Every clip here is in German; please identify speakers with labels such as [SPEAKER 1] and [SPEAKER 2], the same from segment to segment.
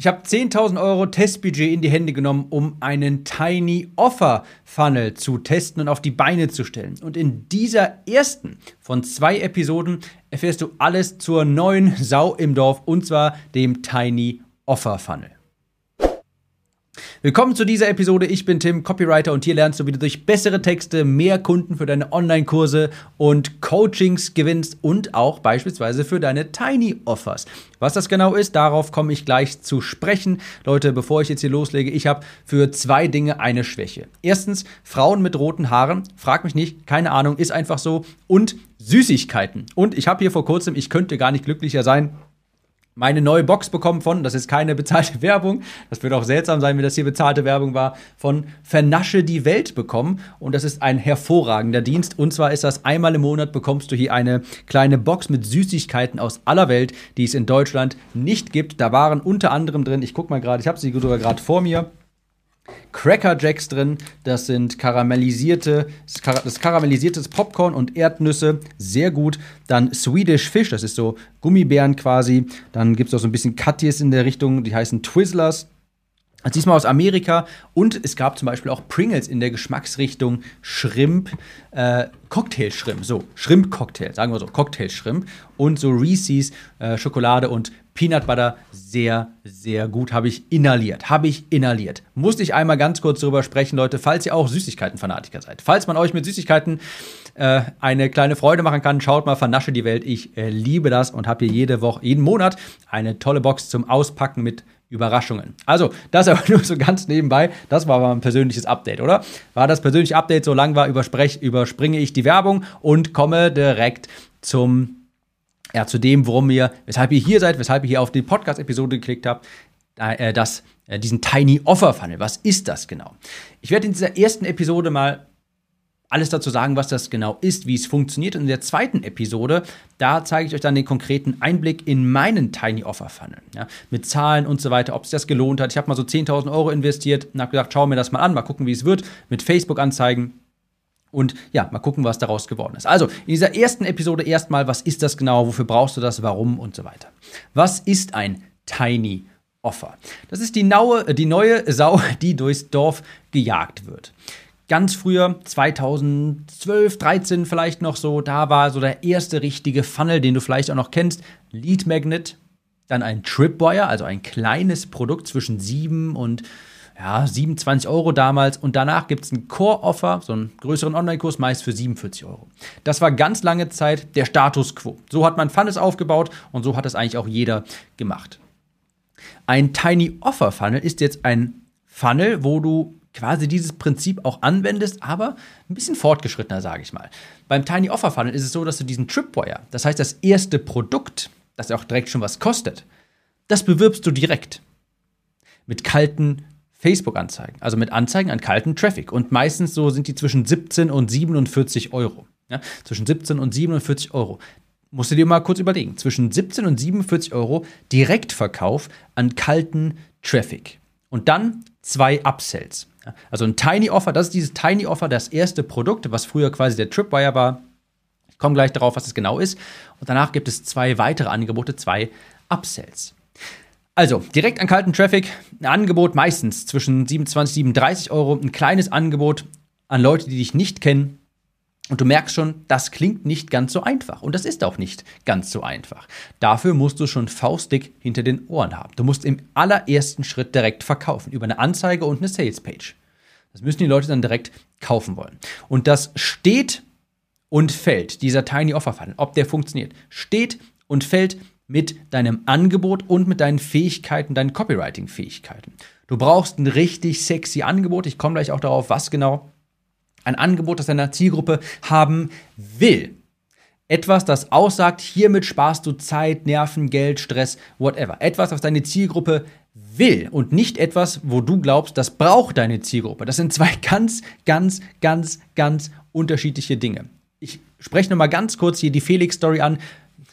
[SPEAKER 1] Ich habe 10.000 Euro Testbudget in die Hände genommen, um einen Tiny Offer Funnel zu testen und auf die Beine zu stellen. Und in dieser ersten von zwei Episoden erfährst du alles zur neuen Sau im Dorf und zwar dem Tiny Offer Funnel. Willkommen zu dieser Episode. Ich bin Tim, Copywriter und hier lernst du, wie du durch bessere Texte mehr Kunden für deine Online-Kurse und Coachings gewinnst und auch beispielsweise für deine Tiny Offers. Was das genau ist, darauf komme ich gleich zu sprechen. Leute, bevor ich jetzt hier loslege, ich habe für zwei Dinge eine Schwäche. Erstens, Frauen mit roten Haaren. Frag mich nicht, keine Ahnung, ist einfach so. Und Süßigkeiten. Und ich habe hier vor kurzem, ich könnte gar nicht glücklicher sein, meine neue Box bekommen von, das ist keine bezahlte Werbung, das würde auch seltsam sein, wenn das hier bezahlte Werbung war, von Vernasche die Welt bekommen. Und das ist ein hervorragender Dienst. Und zwar ist das einmal im Monat bekommst du hier eine kleine Box mit Süßigkeiten aus aller Welt, die es in Deutschland nicht gibt. Da waren unter anderem drin, ich gucke mal gerade, ich habe sie sogar gerade vor mir. Cracker Jacks drin. Das sind karamellisierte, das karamellisiertes Popcorn und Erdnüsse. Sehr gut. Dann Swedish Fish, das ist so Gummibären quasi. Dann gibt es auch so ein bisschen Katjes in der Richtung, die heißen Twizzlers. Also diesmal aus Amerika und es gab zum Beispiel auch Pringles in der Geschmacksrichtung Shrimp, äh, Cocktail Shrimp, so Shrimp Cocktail, sagen wir so Cocktail Shrimp und so Reese's äh, Schokolade und Peanut Butter sehr, sehr gut. Habe ich inhaliert. Habe ich inhaliert. Musste ich einmal ganz kurz darüber sprechen, Leute, falls ihr auch Süßigkeiten-Fanatiker seid. Falls man euch mit Süßigkeiten äh, eine kleine Freude machen kann, schaut mal, vernasche die Welt. Ich äh, liebe das und habe hier jede Woche, jeden Monat eine tolle Box zum Auspacken mit Überraschungen. Also, das aber nur so ganz nebenbei. Das war aber ein persönliches Update, oder? War das persönliche Update so lang war, überspringe ich die Werbung und komme direkt zum ja, zu dem, worum ihr, weshalb ihr hier seid, weshalb ihr hier auf die Podcast-Episode geklickt habt, äh, das, äh, diesen Tiny Offer Funnel. Was ist das genau? Ich werde in dieser ersten Episode mal alles dazu sagen, was das genau ist, wie es funktioniert. Und in der zweiten Episode, da zeige ich euch dann den konkreten Einblick in meinen Tiny Offer Funnel. Ja, mit Zahlen und so weiter, ob sich das gelohnt hat. Ich habe mal so 10.000 Euro investiert und habe gesagt, schau mir das mal an, mal gucken, wie es wird. Mit Facebook-Anzeigen und ja, mal gucken, was daraus geworden ist. Also, in dieser ersten Episode erstmal, was ist das genau, wofür brauchst du das, warum und so weiter. Was ist ein Tiny Offer? Das ist die, naue, die neue Sau, die durchs Dorf gejagt wird. Ganz früher, 2012, 13 vielleicht noch so, da war so der erste richtige Funnel, den du vielleicht auch noch kennst, Lead Magnet, dann ein Tripwire, also ein kleines Produkt zwischen 7 und ja, 27 Euro damals und danach gibt es ein Core-Offer, so einen größeren Online-Kurs, meist für 47 Euro. Das war ganz lange Zeit der Status quo. So hat man Funnels aufgebaut und so hat es eigentlich auch jeder gemacht. Ein Tiny Offer Funnel ist jetzt ein Funnel, wo du quasi dieses Prinzip auch anwendest, aber ein bisschen fortgeschrittener, sage ich mal. Beim Tiny Offer Funnel ist es so, dass du diesen Tripwire, das heißt das erste Produkt, das auch direkt schon was kostet, das bewirbst du direkt mit kalten Facebook-Anzeigen, also mit Anzeigen an kalten Traffic. Und meistens so sind die zwischen 17 und 47 Euro. Ja, zwischen 17 und 47 Euro. Musst du dir mal kurz überlegen. Zwischen 17 und 47 Euro Direktverkauf an kalten Traffic. Und dann zwei Upsells. Also ein Tiny Offer, das ist dieses Tiny Offer, das erste Produkt, was früher quasi der Tripwire war. Ich komme gleich darauf, was es genau ist. Und danach gibt es zwei weitere Angebote, zwei Upsells. Also, direkt an kalten Traffic, ein Angebot meistens zwischen 27 und 37 Euro, ein kleines Angebot an Leute, die dich nicht kennen. Und du merkst schon, das klingt nicht ganz so einfach. Und das ist auch nicht ganz so einfach. Dafür musst du schon faustdick hinter den Ohren haben. Du musst im allerersten Schritt direkt verkaufen, über eine Anzeige und eine Salespage. Das müssen die Leute dann direkt kaufen wollen. Und das steht und fällt, dieser Tiny Offer Funnel, ob der funktioniert, steht und fällt mit deinem Angebot und mit deinen Fähigkeiten, deinen Copywriting-Fähigkeiten. Du brauchst ein richtig sexy Angebot. Ich komme gleich auch darauf, was genau. Ein Angebot, das deine Zielgruppe haben will. Etwas, das aussagt, hiermit sparst du Zeit, Nerven, Geld, Stress, whatever. Etwas, was deine Zielgruppe will und nicht etwas, wo du glaubst, das braucht deine Zielgruppe. Das sind zwei ganz, ganz, ganz, ganz unterschiedliche Dinge. Ich spreche nochmal ganz kurz hier die Felix-Story an.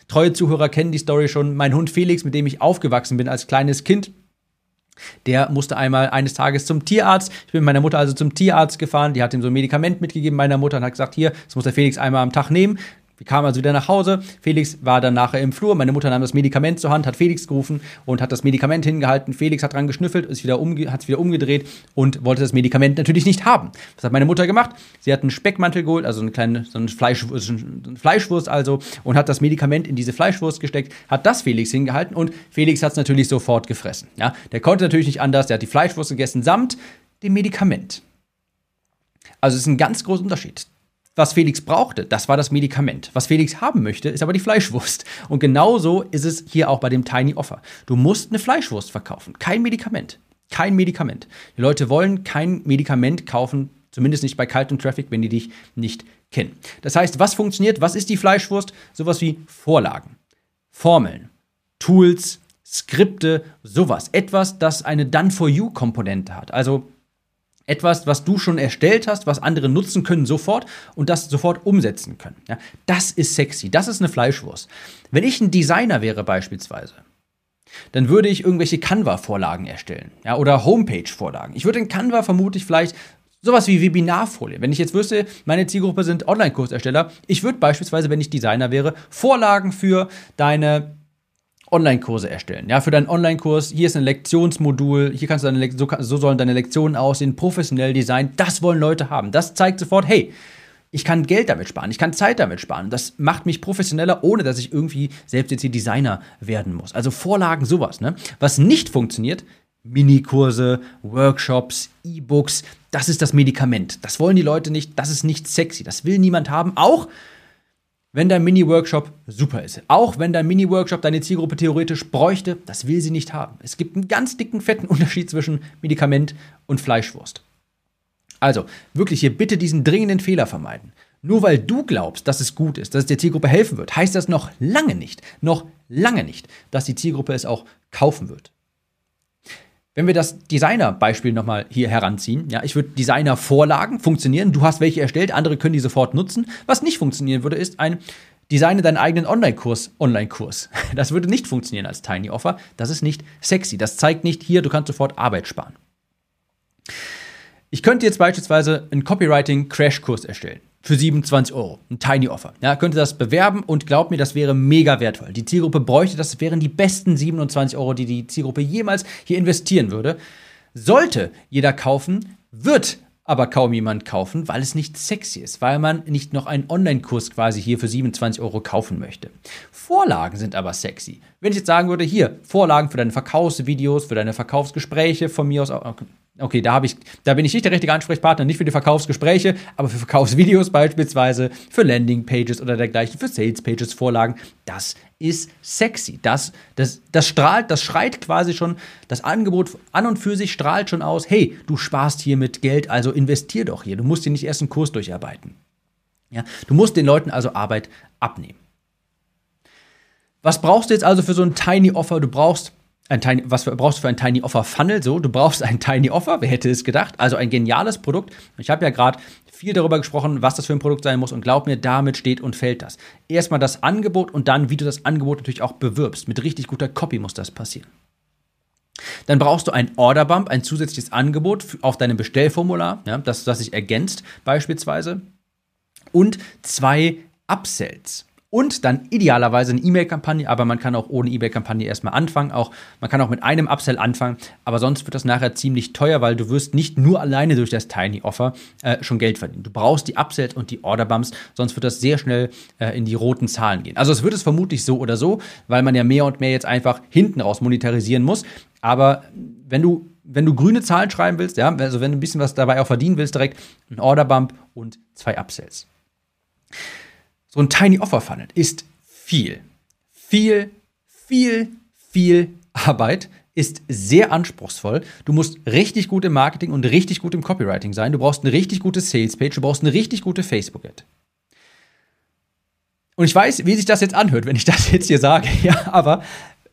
[SPEAKER 1] Treue Zuhörer kennen die Story schon. Mein Hund Felix, mit dem ich aufgewachsen bin als kleines Kind, der musste einmal eines Tages zum Tierarzt. Ich bin mit meiner Mutter also zum Tierarzt gefahren. Die hat ihm so ein Medikament mitgegeben, meiner Mutter, und hat gesagt: Hier, das muss der Felix einmal am Tag nehmen. Wir kamen also wieder nach Hause. Felix war dann nachher im Flur. Meine Mutter nahm das Medikament zur Hand, hat Felix gerufen und hat das Medikament hingehalten. Felix hat dran geschnüffelt, ist wieder umge hat es wieder umgedreht und wollte das Medikament natürlich nicht haben. Was hat meine Mutter gemacht? Sie hat einen Speckmantel geholt, also eine kleine so eine, Fleisch, so eine Fleischwurst also, und hat das Medikament in diese Fleischwurst gesteckt, hat das Felix hingehalten und Felix hat es natürlich sofort gefressen. Ja, der konnte natürlich nicht anders. Der hat die Fleischwurst gegessen samt dem Medikament. Also es ist ein ganz großer Unterschied. Was Felix brauchte, das war das Medikament. Was Felix haben möchte, ist aber die Fleischwurst. Und genauso ist es hier auch bei dem Tiny Offer. Du musst eine Fleischwurst verkaufen, kein Medikament. Kein Medikament. Die Leute wollen kein Medikament kaufen, zumindest nicht bei kaltem Traffic, wenn die dich nicht kennen. Das heißt, was funktioniert? Was ist die Fleischwurst? Sowas wie Vorlagen, Formeln, Tools, Skripte, sowas. Etwas, das eine Done-for-You-Komponente hat. Also etwas, was du schon erstellt hast, was andere nutzen können sofort und das sofort umsetzen können. Ja, das ist sexy, das ist eine Fleischwurst. Wenn ich ein Designer wäre beispielsweise, dann würde ich irgendwelche Canva-Vorlagen erstellen ja, oder Homepage-Vorlagen. Ich würde in Canva vermutlich vielleicht sowas wie Webinarfolie. Wenn ich jetzt wüsste, meine Zielgruppe sind Online-Kursersteller, ich würde beispielsweise, wenn ich Designer wäre, Vorlagen für deine Online-Kurse erstellen. Ja, für deinen Online-Kurs, hier ist ein Lektionsmodul, hier kannst du deine so, so sollen deine Lektionen aussehen, professionell designt. Das wollen Leute haben. Das zeigt sofort, hey, ich kann Geld damit sparen, ich kann Zeit damit sparen. Das macht mich professioneller, ohne dass ich irgendwie selbst jetzt hier Designer werden muss. Also Vorlagen, sowas. Ne? Was nicht funktioniert, Minikurse, Workshops, E-Books, das ist das Medikament. Das wollen die Leute nicht, das ist nicht sexy, das will niemand haben. Auch wenn dein Mini-Workshop super ist. Auch wenn dein Mini-Workshop deine Zielgruppe theoretisch bräuchte, das will sie nicht haben. Es gibt einen ganz dicken, fetten Unterschied zwischen Medikament und Fleischwurst. Also, wirklich hier bitte diesen dringenden Fehler vermeiden. Nur weil du glaubst, dass es gut ist, dass es der Zielgruppe helfen wird, heißt das noch lange nicht, noch lange nicht, dass die Zielgruppe es auch kaufen wird. Wenn wir das Designer-Beispiel nochmal hier heranziehen, ja, ich würde Designer-Vorlagen funktionieren, du hast welche erstellt, andere können die sofort nutzen. Was nicht funktionieren würde, ist ein Designe deinen eigenen Online-Kurs, Online-Kurs. Das würde nicht funktionieren als Tiny Offer. Das ist nicht sexy. Das zeigt nicht hier, du kannst sofort Arbeit sparen. Ich könnte jetzt beispielsweise einen Copywriting-Crash-Kurs erstellen für 27 Euro. Ein Tiny Offer. Ja, könnte das bewerben und glaubt mir, das wäre mega wertvoll. Die Zielgruppe bräuchte das wären die besten 27 Euro, die die Zielgruppe jemals hier investieren würde. Sollte jeder kaufen, wird aber kaum jemand kaufen, weil es nicht sexy ist, weil man nicht noch einen Online-Kurs quasi hier für 27 Euro kaufen möchte. Vorlagen sind aber sexy. Wenn ich jetzt sagen würde, hier, Vorlagen für deine Verkaufsvideos, für deine Verkaufsgespräche von mir aus, Okay, da, ich, da bin ich nicht der richtige Ansprechpartner, nicht für die Verkaufsgespräche, aber für Verkaufsvideos beispielsweise, für Landingpages oder dergleichen, für Salespages, Vorlagen. Das ist sexy. Das, das, das strahlt, das schreit quasi schon, das Angebot an und für sich strahlt schon aus, hey, du sparst hier mit Geld, also investier doch hier. Du musst hier nicht erst einen Kurs durcharbeiten. Ja, du musst den Leuten also Arbeit abnehmen. Was brauchst du jetzt also für so ein Tiny Offer? Du brauchst ein Tiny, was brauchst du für ein Tiny Offer Funnel? So, du brauchst ein Tiny Offer, wer hätte es gedacht? Also ein geniales Produkt. Ich habe ja gerade viel darüber gesprochen, was das für ein Produkt sein muss und glaub mir, damit steht und fällt das. Erstmal das Angebot und dann, wie du das Angebot natürlich auch bewirbst. Mit richtig guter Copy muss das passieren. Dann brauchst du ein Orderbump, ein zusätzliches Angebot auf deinem Bestellformular, ja, das, das sich ergänzt beispielsweise. Und zwei Upsells und dann idealerweise eine E-Mail-Kampagne, aber man kann auch ohne E-Mail-Kampagne erstmal anfangen. Auch, man kann auch mit einem Upsell anfangen, aber sonst wird das nachher ziemlich teuer, weil du wirst nicht nur alleine durch das Tiny Offer äh, schon Geld verdienen. Du brauchst die Upsells und die Order-Bumps, sonst wird das sehr schnell äh, in die roten Zahlen gehen. Also es wird es vermutlich so oder so, weil man ja mehr und mehr jetzt einfach hinten raus monetarisieren muss. Aber wenn du wenn du grüne Zahlen schreiben willst, ja, also wenn du ein bisschen was dabei auch verdienen willst, direkt ein Order-Bump und zwei Upsells. So ein Tiny Offer Funnel ist viel, viel, viel, viel Arbeit, ist sehr anspruchsvoll. Du musst richtig gut im Marketing und richtig gut im Copywriting sein. Du brauchst eine richtig gute Sales-Page, du brauchst eine richtig gute Facebook-Ad. Und ich weiß, wie sich das jetzt anhört, wenn ich das jetzt hier sage, ja, aber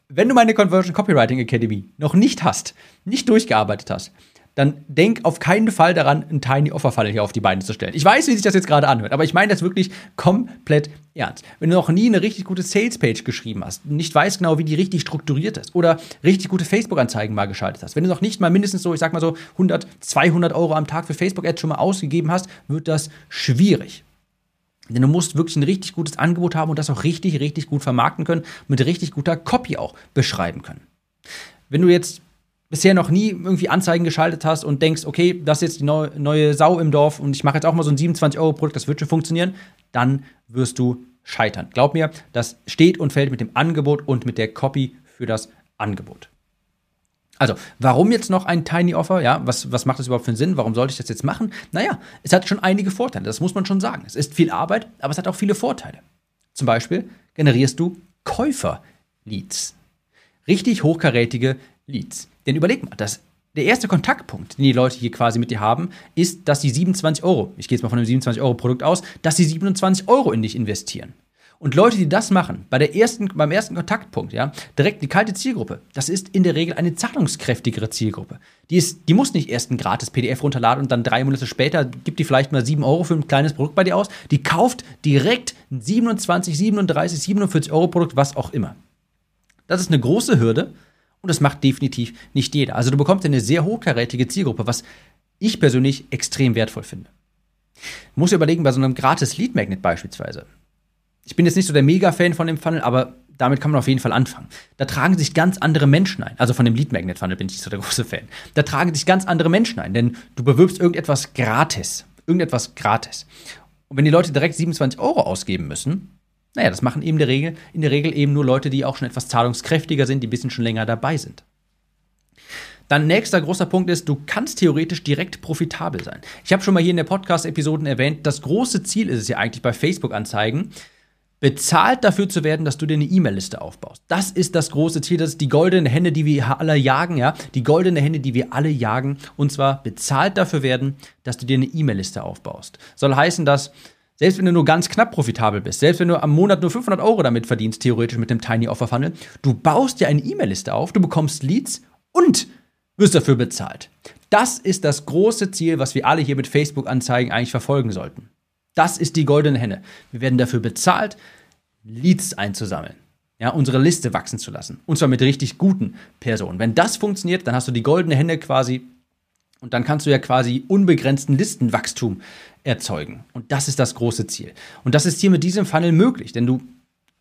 [SPEAKER 1] wenn du meine Conversion Copywriting Academy noch nicht hast, nicht durchgearbeitet hast, dann denk auf keinen Fall daran, einen Tiny Offer Funnel hier auf die Beine zu stellen. Ich weiß, wie sich das jetzt gerade anhört, aber ich meine das wirklich komplett ernst. Wenn du noch nie eine richtig gute Sales Page geschrieben hast, nicht weißt genau, wie die richtig strukturiert ist oder richtig gute Facebook Anzeigen mal geschaltet hast, wenn du noch nicht mal mindestens so, ich sag mal so 100, 200 Euro am Tag für Facebook Ads schon mal ausgegeben hast, wird das schwierig. Denn du musst wirklich ein richtig gutes Angebot haben und das auch richtig, richtig gut vermarkten können, mit richtig guter Copy auch beschreiben können. Wenn du jetzt bisher noch nie irgendwie Anzeigen geschaltet hast und denkst, okay, das ist jetzt die neue, neue Sau im Dorf und ich mache jetzt auch mal so ein 27-Euro-Produkt, das wird schon funktionieren, dann wirst du scheitern. Glaub mir, das steht und fällt mit dem Angebot und mit der Copy für das Angebot. Also, warum jetzt noch ein Tiny Offer? Ja, was, was macht das überhaupt für einen Sinn? Warum sollte ich das jetzt machen? Naja, es hat schon einige Vorteile, das muss man schon sagen. Es ist viel Arbeit, aber es hat auch viele Vorteile. Zum Beispiel generierst du Käufer-Leads. Richtig hochkarätige Leads. Denn überleg mal, das, der erste Kontaktpunkt, den die Leute hier quasi mit dir haben, ist, dass sie 27 Euro, ich gehe jetzt mal von einem 27 Euro Produkt aus, dass sie 27 Euro in dich investieren. Und Leute, die das machen, bei der ersten, beim ersten Kontaktpunkt, ja, direkt die kalte Zielgruppe, das ist in der Regel eine zahlungskräftige Zielgruppe. Die, ist, die muss nicht erst ein gratis PDF runterladen und dann drei Monate später gibt die vielleicht mal 7 Euro für ein kleines Produkt bei dir aus. Die kauft direkt ein 27, 37, 47 Euro Produkt, was auch immer. Das ist eine große Hürde und das macht definitiv nicht jeder. Also du bekommst eine sehr hochkarätige Zielgruppe, was ich persönlich extrem wertvoll finde. Du musst überlegen, bei so einem gratis Lead Magnet beispielsweise, ich bin jetzt nicht so der Mega-Fan von dem Funnel, aber damit kann man auf jeden Fall anfangen. Da tragen sich ganz andere Menschen ein. Also von dem Lead Magnet Funnel bin ich nicht so der große Fan. Da tragen sich ganz andere Menschen ein, denn du bewirbst irgendetwas gratis. Irgendetwas gratis. Und wenn die Leute direkt 27 Euro ausgeben müssen, naja, das machen eben in der, Regel, in der Regel eben nur Leute, die auch schon etwas zahlungskräftiger sind, die ein bisschen schon länger dabei sind. Dann nächster großer Punkt ist, du kannst theoretisch direkt profitabel sein. Ich habe schon mal hier in der Podcast-Episoden erwähnt, das große Ziel ist es ja eigentlich bei Facebook-Anzeigen, bezahlt dafür zu werden, dass du dir eine E-Mail-Liste aufbaust. Das ist das große Ziel, das ist die goldene Henne, die wir alle jagen, ja, die goldene Henne, die wir alle jagen, und zwar bezahlt dafür werden, dass du dir eine E-Mail-Liste aufbaust. Soll heißen, dass selbst wenn du nur ganz knapp profitabel bist, selbst wenn du am Monat nur 500 Euro damit verdienst, theoretisch mit dem Tiny Offer Funnel, du baust dir eine E-Mail-Liste auf, du bekommst Leads und wirst dafür bezahlt. Das ist das große Ziel, was wir alle hier mit Facebook-Anzeigen eigentlich verfolgen sollten. Das ist die goldene Henne. Wir werden dafür bezahlt, Leads einzusammeln. Ja, unsere Liste wachsen zu lassen. Und zwar mit richtig guten Personen. Wenn das funktioniert, dann hast du die goldene Henne quasi und dann kannst du ja quasi unbegrenzten Listenwachstum erzeugen. Und das ist das große Ziel. Und das ist hier mit diesem Funnel möglich, denn du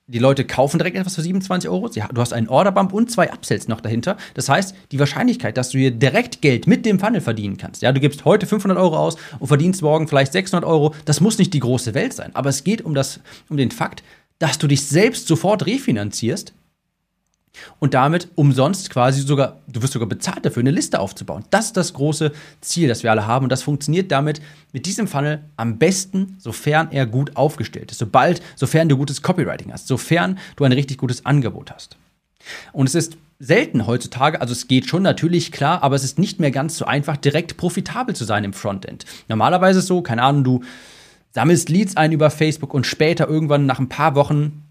[SPEAKER 1] die Leute kaufen direkt etwas für 27 Euro. Du hast einen Orderbump und zwei Upsells noch dahinter. Das heißt, die Wahrscheinlichkeit, dass du hier direkt Geld mit dem Funnel verdienen kannst. Ja, du gibst heute 500 Euro aus und verdienst morgen vielleicht 600 Euro. Das muss nicht die große Welt sein. Aber es geht um, das, um den Fakt, dass du dich selbst sofort refinanzierst und damit umsonst quasi sogar, du wirst sogar bezahlt dafür, eine Liste aufzubauen. Das ist das große Ziel, das wir alle haben. Und das funktioniert damit mit diesem Funnel am besten, sofern er gut aufgestellt ist. Sobald, sofern du gutes Copywriting hast, sofern du ein richtig gutes Angebot hast. Und es ist selten heutzutage, also es geht schon natürlich klar, aber es ist nicht mehr ganz so einfach, direkt profitabel zu sein im Frontend. Normalerweise ist es so, keine Ahnung, du sammelst Leads ein über Facebook und später irgendwann nach ein paar Wochen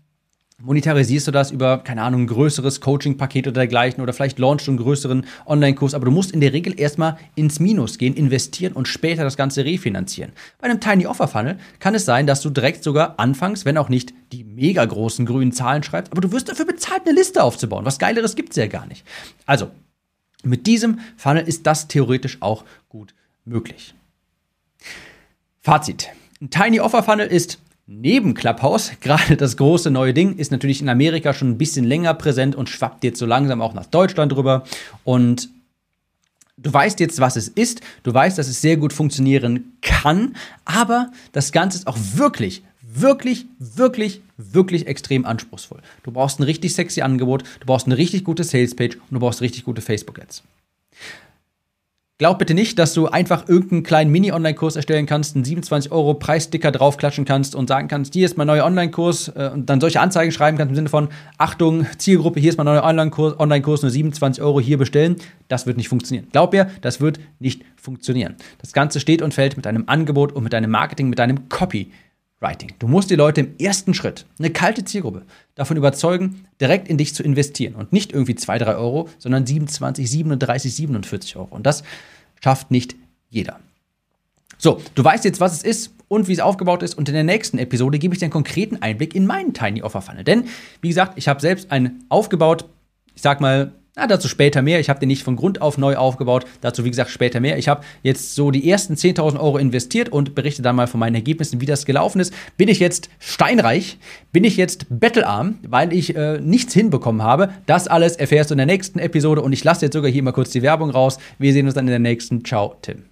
[SPEAKER 1] monetarisierst du das über, keine Ahnung, ein größeres Coaching-Paket oder dergleichen oder vielleicht launchst du einen größeren Online-Kurs, aber du musst in der Regel erstmal ins Minus gehen, investieren und später das Ganze refinanzieren. Bei einem Tiny Offer Funnel kann es sein, dass du direkt sogar anfangs, wenn auch nicht die mega großen grünen Zahlen schreibst, aber du wirst dafür bezahlt, eine Liste aufzubauen. Was Geileres gibt es ja gar nicht. Also, mit diesem Funnel ist das theoretisch auch gut möglich. Fazit. Ein Tiny Offer Funnel ist neben Clubhouse, gerade das große neue Ding, ist natürlich in Amerika schon ein bisschen länger präsent und schwappt jetzt so langsam auch nach Deutschland rüber. Und du weißt jetzt, was es ist, du weißt, dass es sehr gut funktionieren kann, aber das Ganze ist auch wirklich, wirklich, wirklich, wirklich extrem anspruchsvoll. Du brauchst ein richtig sexy Angebot, du brauchst eine richtig gute Salespage und du brauchst richtig gute Facebook-Ads. Glaub bitte nicht, dass du einfach irgendeinen kleinen Mini-Online-Kurs erstellen kannst, einen 27 Euro Preissticker draufklatschen kannst und sagen kannst, hier ist mein neuer Online-Kurs äh, und dann solche Anzeigen schreiben kannst im Sinne von, Achtung, Zielgruppe, hier ist mein neuer Online-Kurs, Online-Kurs nur 27 Euro, hier bestellen. Das wird nicht funktionieren. Glaub mir, das wird nicht funktionieren. Das Ganze steht und fällt mit deinem Angebot und mit deinem Marketing, mit deinem Copy. Writing. Du musst die Leute im ersten Schritt, eine kalte Zielgruppe, davon überzeugen, direkt in dich zu investieren. Und nicht irgendwie 2, 3 Euro, sondern 27, 37, 47 Euro. Und das schafft nicht jeder. So, du weißt jetzt, was es ist und wie es aufgebaut ist. Und in der nächsten Episode gebe ich dir einen konkreten Einblick in meinen Tiny Offer Funnel. Denn, wie gesagt, ich habe selbst einen aufgebaut. Ich sag mal, Na, dazu später mehr. Ich habe den nicht von Grund auf neu aufgebaut. Dazu, wie gesagt, später mehr. Ich habe jetzt so die ersten 10.000 Euro investiert und berichte dann mal von meinen Ergebnissen, wie das gelaufen ist. Bin ich jetzt steinreich? Bin ich jetzt bettelarm, weil ich äh, nichts hinbekommen habe? Das alles erfährst du in der nächsten Episode und ich lasse jetzt sogar hier mal kurz die Werbung raus. Wir sehen uns dann in der nächsten. Ciao, Tim.